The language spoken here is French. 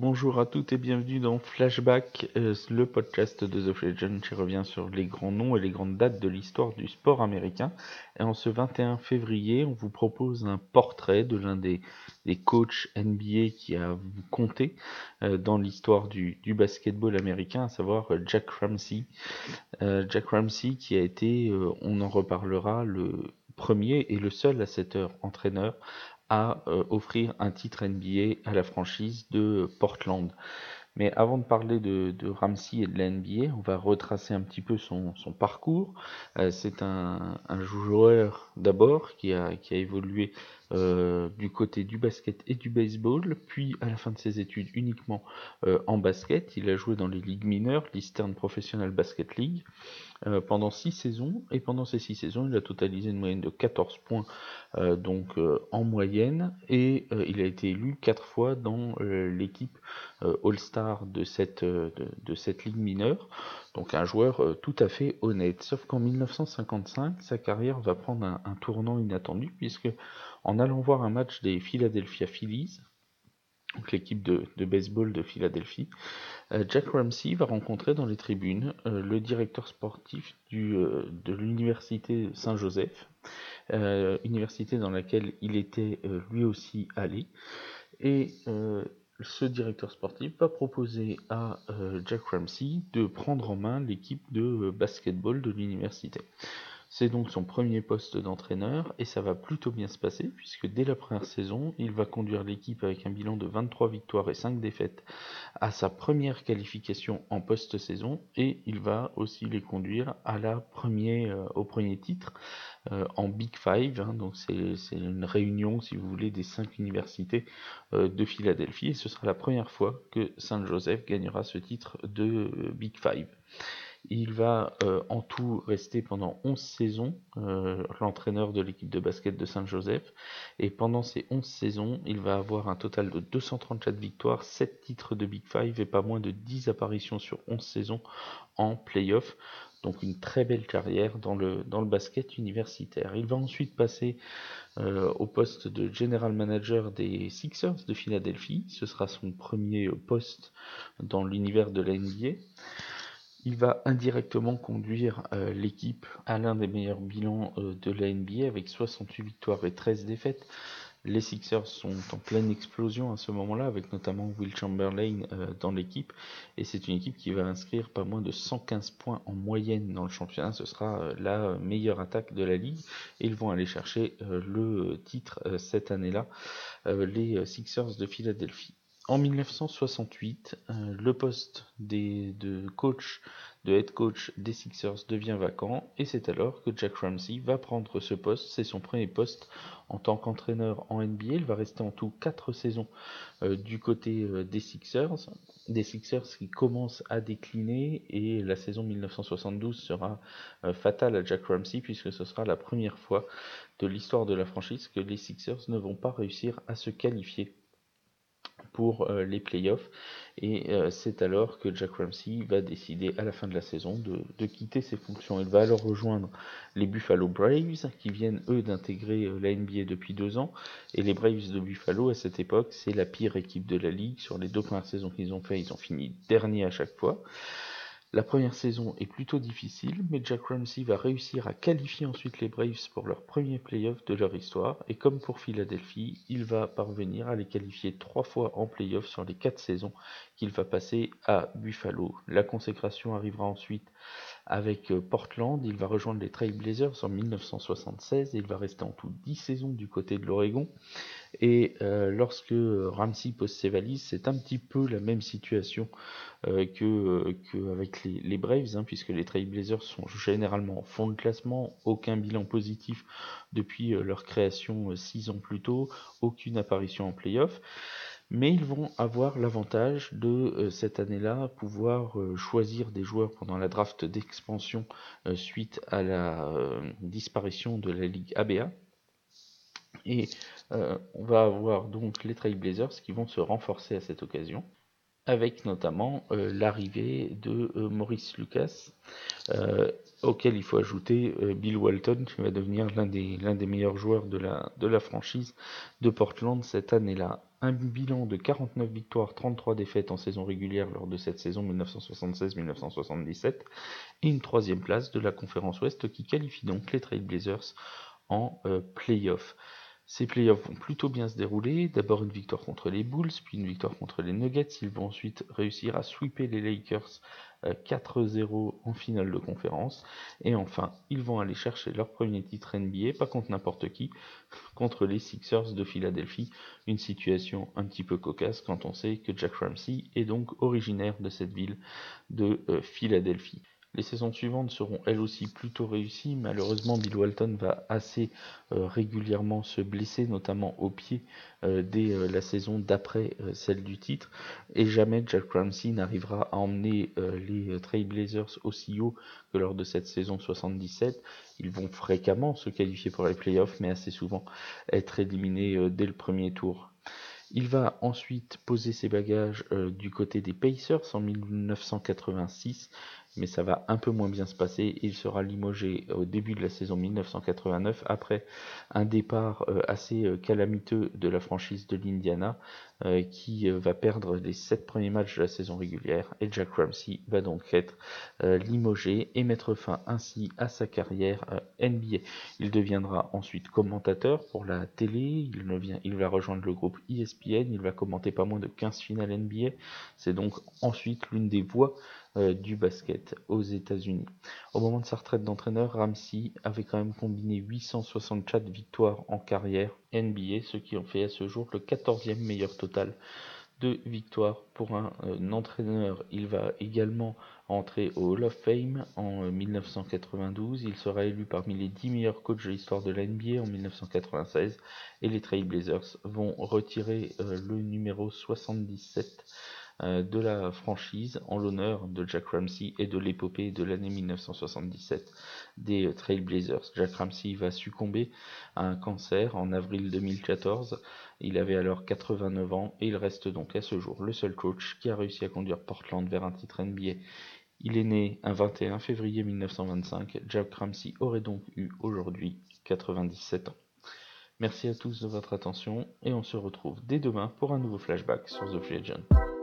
bonjour à toutes et bienvenue dans Flashback, euh, le podcast de The Legend qui revient sur les grands noms et les grandes dates de l'histoire du sport américain. Et en ce 21 février, on vous propose un portrait de l'un des, des coachs NBA qui a compté euh, dans l'histoire du, du, basketball américain, à savoir euh, Jack Ramsey. Jack Ramsey qui a été, on en reparlera, le premier et le seul à cette heure entraîneur à euh, offrir un titre NBA à la franchise de Portland. Mais avant de parler de, de Ramsey et de la NBA, on va retracer un petit peu son, parcours. Euh, c'est un, joueur d'abord qui a évolué euh, du côté du basket et du baseball, puis à la fin de ses études uniquement euh, en basket. Il a joué dans les ligues mineures, l'Eastern Professional Basket League, euh, pendant 6 saisons, et pendant ces 6 saisons, il a totalisé une moyenne de 14 points donc en moyenne, et il a été élu 4 fois dans l'équipe All-Star de cette, de, cette ligue mineure. Donc un joueur tout à fait honnête. Sauf qu'en 1955, sa carrière va prendre un tournant inattendu, puisque en allant voir un match des Philadelphia Phillies, l'équipe de, baseball de Philadelphie, euh, Jack Ramsey va rencontrer dans les tribunes euh, le directeur sportif euh, de l'université Saint-Joseph, université dans laquelle il était lui aussi allé, et ce directeur sportif va proposer à Jack Ramsey de prendre en main l'équipe de basketball de l'université. C'est donc son premier poste d'entraîneur et ça va plutôt bien se passer puisque dès la première saison, il va conduire l'équipe avec un bilan de 23 victoires et 5 défaites à sa première qualification en post-saison et il va aussi les conduire à premier, euh, au premier titre euh, en Big Five. Hein. donc c'est une réunion, si vous voulez, des cinq universités euh, de Philadelphie et ce sera la première fois que Saint Joseph gagnera ce titre de Big Five. Il va euh, en tout rester pendant 11 saisons euh, l'entraîneur de l'équipe de basket de Saint-Joseph. Et pendant ces 11 saisons, il va avoir un total de 234 victoires, 7 titres de Big Five et pas moins de 10 apparitions sur 11 saisons en playoff. Donc une très belle carrière dans le, dans le basket universitaire. Il va ensuite passer euh, au poste de general manager des Sixers de Philadelphie. Ce sera son premier poste dans l'univers de la. Il va indirectement conduire euh, l'équipe à l'un des meilleurs bilans euh, de la NBA avec 68 victoires et 13 défaites. Les Sixers sont en pleine explosion à ce moment-là, avec notamment Will Chamberlain euh, dans l'équipe. Et c'est une équipe qui va inscrire pas moins de 115 points en moyenne dans le championnat. Ce sera la meilleure attaque de la ligue. Et ils vont aller chercher le titre cette année-là, les Sixers de Philadelphie. En 1968, euh, le poste de coach, de head coach des Sixers devient vacant et c'est alors que Jack Ramsey va prendre ce poste. C'est son premier poste en tant qu'entraîneur en NBA. Il va rester en tout 4 saisons euh, du côté euh, des Sixers. Des Sixers qui commencent à décliner et la saison 1972 sera fatale à Jack Ramsey puisque ce sera la première fois de l'histoire de la franchise que les Sixers ne vont pas réussir à se qualifier pour euh, les playoffs. Et euh, c'est alors que Jack Ramsey va décider à la fin de la saison de, quitter ses fonctions. Il va alors rejoindre les Buffalo Braves qui viennent eux d'intégrer euh, la NBA depuis deux ans. Et les Braves de Buffalo à cette époque c'est la pire équipe de la ligue. Sur les deux premières saisons qu'ils ont fait, ils ont fini dernier à chaque fois. La première saison est plutôt difficile, mais Jack Ramsey va réussir à qualifier ensuite les Braves pour leur premier playoff de leur histoire, et comme pour Philadelphie, il va parvenir à les qualifier trois fois en playoff sur les quatre saisons qu'il va passer à Buffalo. La consécration arrivera ensuite avec euh, Portland, il va rejoindre les Trail Blazers en 1976 et il va rester en tout 10 saisons du côté de l'Oregon. Et euh, lorsque Ramsey pose ses valises, c'est un petit peu la même situation euh, que, que, avec les, les Braves, hein, puisque les Trail Blazers sont généralement en fond de classement, aucun bilan positif depuis leur création 6 ans plus tôt, aucune apparition en playoff mais ils vont avoir l'avantage de euh, cette année-là pouvoir euh, choisir des joueurs pendant la draft d'expansion euh, suite à la disparition de la ligue ABA. Et on va avoir donc les Trailblazers qui vont se renforcer à cette occasion, avec notamment l'arrivée de Maurice Lucas auquel il faut ajouter Bill Walton qui va devenir l'un des, meilleurs joueurs de la, de la franchise de Portland cette année-là. Un bilan de 49 victoires, 33 défaites en saison régulière lors de cette saison 1976-1977 et une troisième place de la conférence Ouest qui qualifie donc les Trailblazers en euh, playoff. Ces playoffs vont plutôt bien se dérouler. D'abord une victoire contre les Bulls, puis une victoire contre les Nuggets. Ils vont ensuite réussir à sweeper les Lakers 4-0 euh, en finale de conférence. Et enfin, ils vont aller chercher leur premier titre NBA, pas contre n'importe qui, contre les Sixers de Philadelphie. Une situation un petit peu cocasse quand on sait que Jack Ramsey est donc originaire de cette ville de euh, Philadelphie. Les saisons suivantes seront elles aussi plutôt réussies. Malheureusement, Bill Walton va assez euh, régulièrement se blesser, notamment au pied, euh, dès euh, la saison d'après celle du titre. Et jamais Jack Ramsey n'arrivera à emmener les Trailblazers aussi haut que lors de cette saison 77. Ils vont fréquemment se qualifier pour les playoffs, mais assez souvent être éliminés dès le premier tour. Il va ensuite poser ses bagages du côté des Pacers en 1986 mais ça va un peu moins bien se passer. Il sera limogé au début de la saison 1989 après un départ euh, assez euh, calamiteux de la franchise de l'Indiana euh, qui va perdre les sept premiers matchs de la saison régulière et Jack Ramsey va donc être limogé et mettre fin ainsi à sa carrière NBA. Il deviendra ensuite commentateur pour la télé, il, il va rejoindre le groupe ESPN, il va commenter pas moins de 15 finales NBA. C'est donc ensuite l'une des voix euh, du basket aux États-Unis. Au moment de sa retraite d'entraîneur, Ramsey avait quand même combiné 864 victoires en carrière NBA, ce qui en fait à ce jour le 14e meilleur total de victoires pour un, euh, entraîneur. Il va également entrer au Hall of Fame en 1992. Euh, Il sera élu parmi les 10 meilleurs coachs de l'histoire de la NBA en 1996 et les Trailblazers vont retirer le numéro 77 euh, de la franchise en l'honneur de Jack Ramsey et de l'épopée de l'année 1977 des Trailblazers. Jack Ramsey va succomber à un cancer en avril 2014. Il avait alors 89 ans et il reste donc à ce jour le seul coach qui a réussi à conduire Portland vers un titre NBA. Il est né un 21 février 1925. Jack Ramsey aurait donc eu aujourd'hui 97 ans. Merci à tous de votre attention et on se retrouve dès demain pour un nouveau flashback sur The Free Agent.